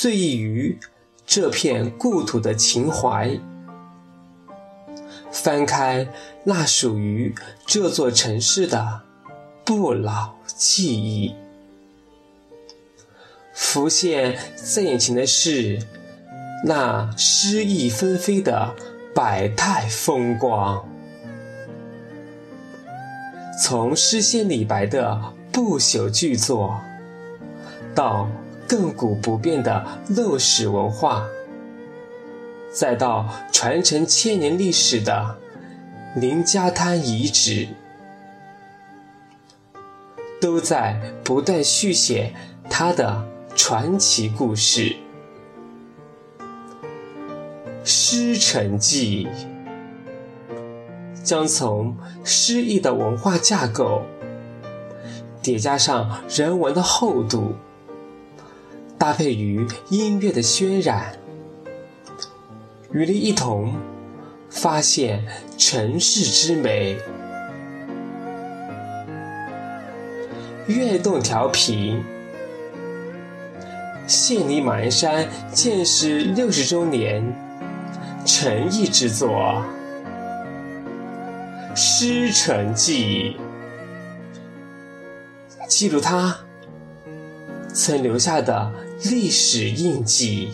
醉意于这片故土的情怀，翻开那属于这座城市的不老记忆，浮现在眼前的是那诗意纷飞的百态风光。从诗仙李白的不朽巨作，到亘古不变的陋室文化，再到传承千年历史的林家滩遗址，都在不断续写它的传奇故事。《诗城记》将从诗意的文化架构叠加上人文的厚度。搭配于音乐的渲染，与你一同发现城市之美。悦动调频，献礼马鞍山建市六十周年诚意之作《诗城记》，记录它曾留下的。历史印记。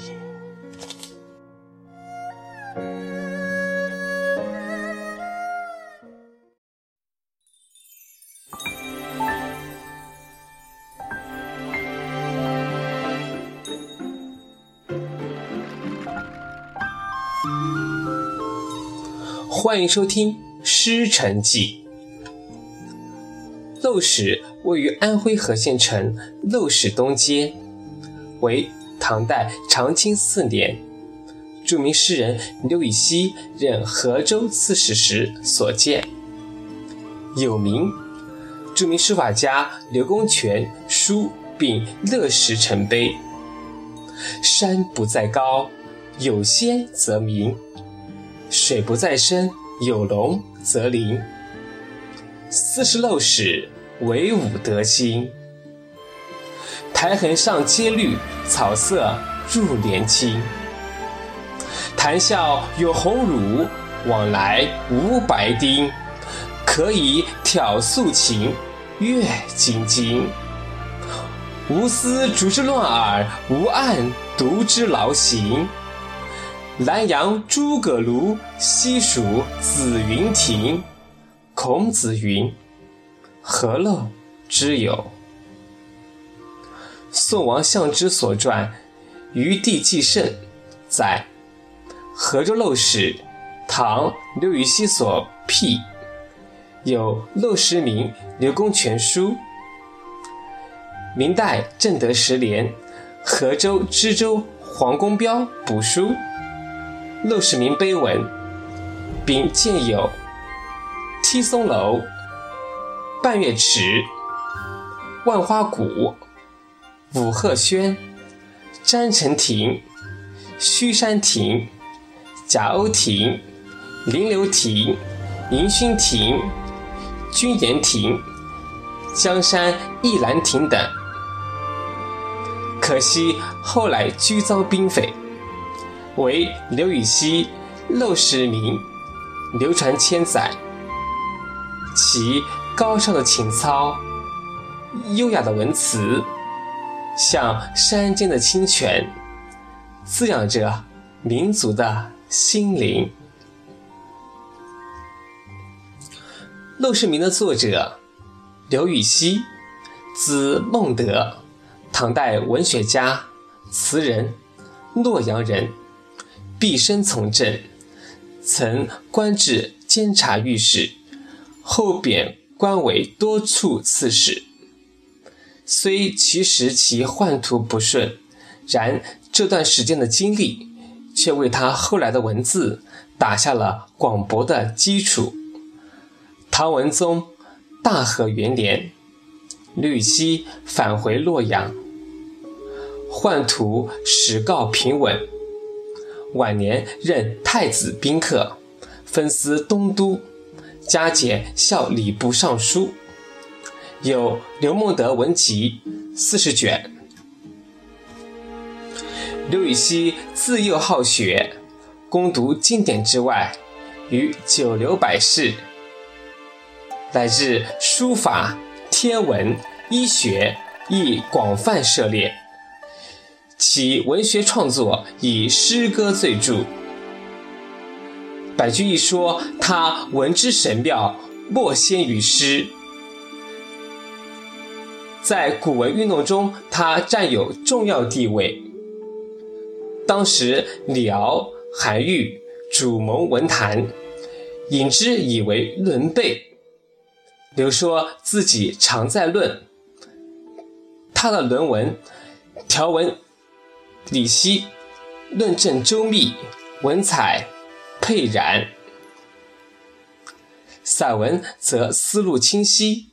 欢迎收听《诗城记》。陋室位于安徽和县城陋室东街。为唐代长清四年，著名诗人刘禹锡任河州刺史时所建。有名，著名书法家刘公权书并乐石成碑。山不在高，有仙则名；水不在深，有龙则灵。斯是陋室，惟吾德馨。苔痕上阶绿，草色入帘青。谈笑有鸿儒，往来无白丁。可以挑素琴，阅金经。无丝竹之乱耳，无案牍之劳形。南阳诸葛庐，西蜀子云亭。孔子云：“何陋之有？”宋王相之所传《余地记胜》载：河州陋室，唐刘禹锡所辟，有陋室铭刘公权书。明代正德十年，河州知州黄公标补书，陋室铭碑文，并建有梯松楼、半月池、万花谷。武鹤轩、詹城亭、虚山亭、贾欧亭、临流亭、迎勋亭、君言亭、江山一兰亭等。可惜后来居遭兵匪，为刘禹锡《陋室铭》流传千载。其高尚的情操、优雅的文辞。像山间的清泉，滋养着民族的心灵。《陋室铭》的作者刘禹锡，字孟德，唐代文学家、词人，洛阳人，毕生从政，曾官至监察御史，后贬官为多处刺史。虽其实其宦途不顺，然这段时间的经历，却为他后来的文字打下了广博的基础。唐文宗大和元年，刘禹锡返回洛阳，宦途时告平稳。晚年任太子宾客，分司东都，加减校礼部尚书。有《刘孟德文集》四十卷。刘禹锡自幼好学，攻读经典之外，与九流百士，乃至书法、天文、医学亦广泛涉猎。其文学创作以诗歌最著。百居易说他文之神妙，莫先于诗。在古文运动中，他占有重要地位。当时李敖、韩愈主谋文坛，引之以为论备。刘说自己常在论，他的论文条文理析，论证周密，文采沛然；散文则思路清晰，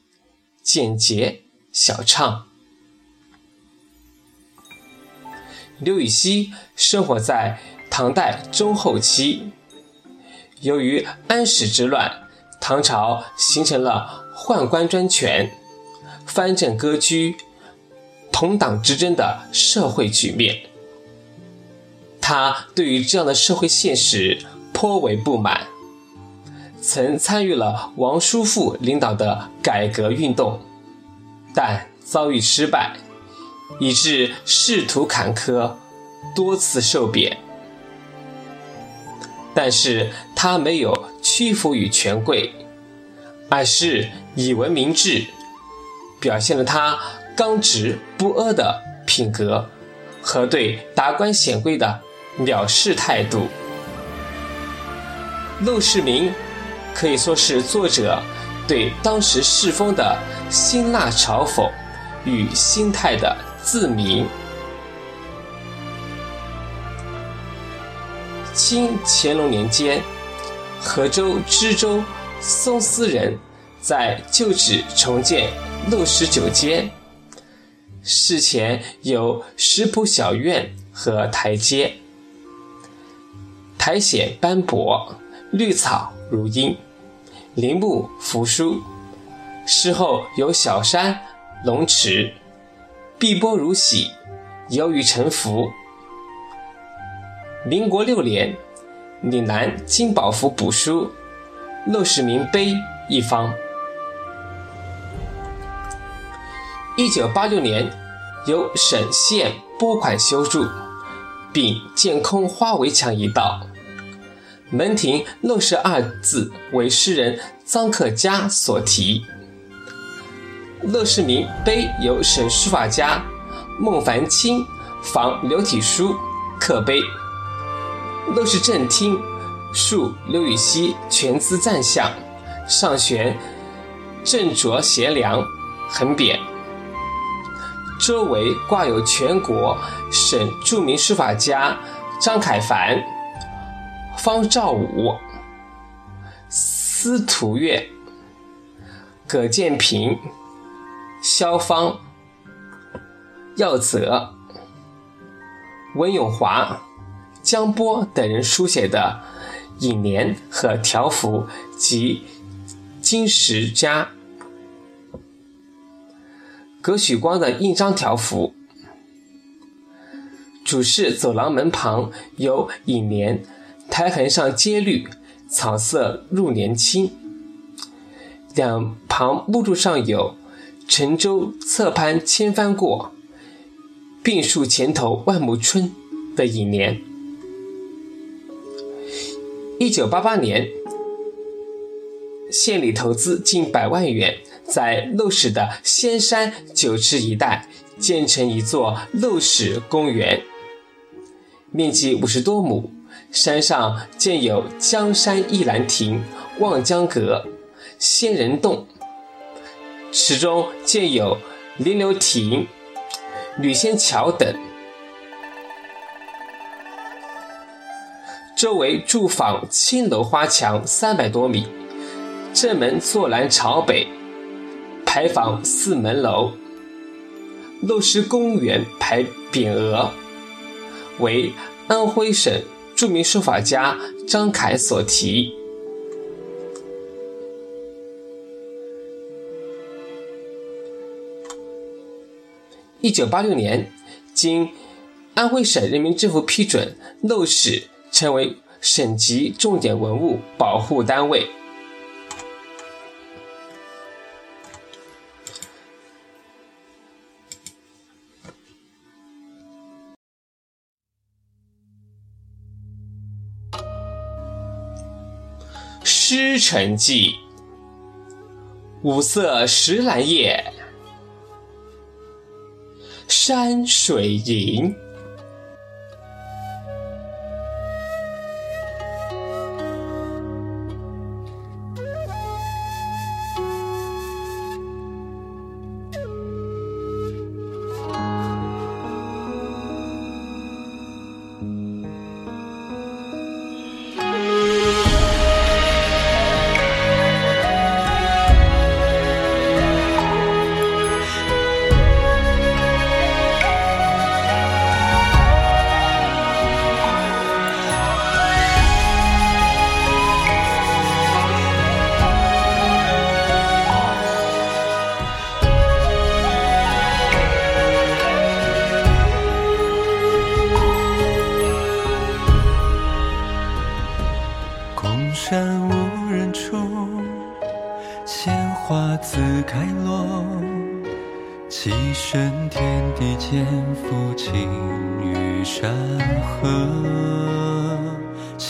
简洁。小唱。刘禹锡生活在唐代中后期，由于安史之乱，唐朝形成了宦官专权、藩镇割据、同党之争的社会局面。他对于这样的社会现实颇为不满，曾参与了王叔父领导的改革运动。但遭遇失败，以致仕途坎坷，多次受贬。但是他没有屈服于权贵，而是以文明志，表现了他刚直不阿的品格和对达官显贵的藐视态度。《陋室铭》可以说是作者。对当时世风的辛辣嘲讽与心态的自明。清乾隆年间，河州知州宋思仁在旧址重建陋室九间，事前有石铺小院和台阶，苔藓斑驳，绿草如茵。林木扶疏，事后有小山、龙池，碧波如洗，游鱼沉浮。民国六年，岭南金宝符补书《陋室铭碑》一方。一九八六年，由省县拨款修筑，并建空花围墙一道。门庭“陋室”二字为诗人臧克家所题，《陋室铭碑》由省书法家孟凡卿仿刘体书刻碑，《陋室正厅》述刘禹锡全资赞相，上悬正酌贤良横匾，周围挂有全国省著名书法家张凯凡。方兆武、司徒岳、葛建平、萧芳、耀泽、文永华、江波等人书写的楹联和条幅及金石家，葛许光的印章条幅。主室走廊门旁有楹联。台痕上阶绿，草色入帘青。两旁木柱上有“沉舟侧畔千帆过，病树前头万木春”的楹联。一九八八年，县里投资近百万元，在陋室的仙山九池一带建成一座陋室公园，面积五十多亩，山上建有江山一兰亭、望江阁、仙人洞，池中建有临流亭、吕仙桥等。周围住坊青楼花墙三百多米，正门坐南朝北，牌坊四门楼。陋室公园牌匾额为安徽省著名书法家张凯所题。一九八六年，经安徽省人民政府批准，陋室。成为省级重点文物保护单位。《诗城记》：五色石兰叶，山水吟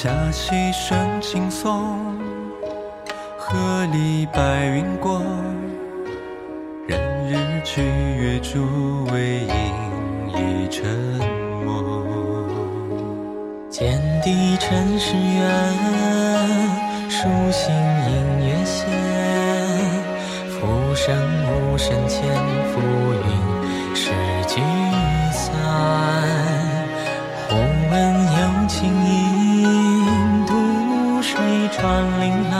银。河里白云过，任日去月逐为影已沉默。见地尘世远，书信隐月闲。浮生无声千浮云，是聚散。忽闻有情音，穿林来。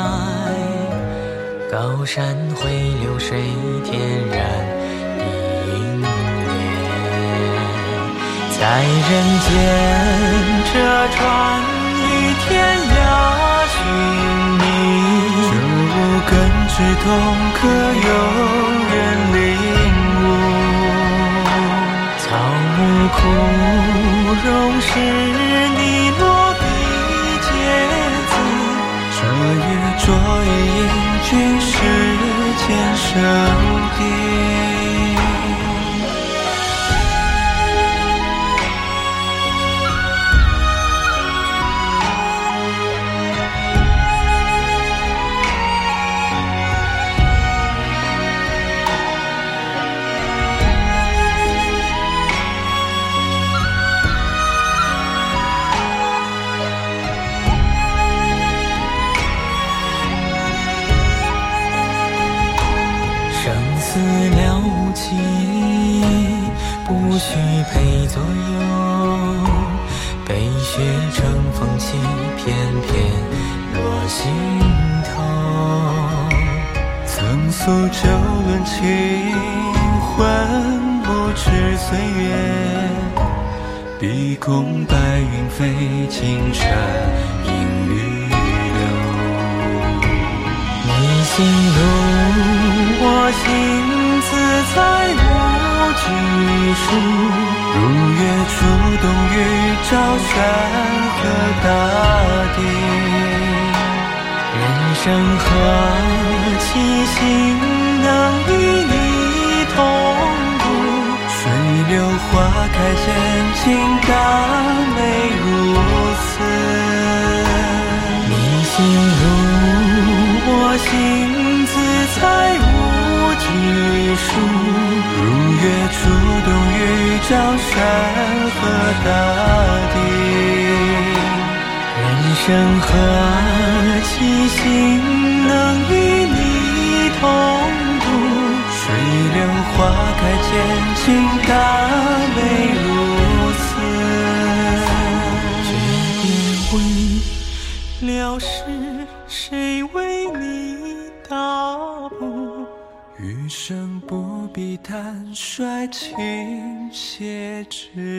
高山会流水，天然一念。在人间，这船与天涯寻觅。这无根之痛，可有人领悟？草木枯荣是，你落这月灼一影。君世间生空白云飞，青山隐绿柳。你心如我心，自在无拘束。如月出冬雨，照山河大地。人生何其幸，能与你同。水流花开间，竟大美如此。你心如我心，自在无拘束。如月出冬。照山河大地。人生何其幸，能与你同。花开见尽，大美如此。这点未了事，谁为你打补？余生不必坦率，倾泻之。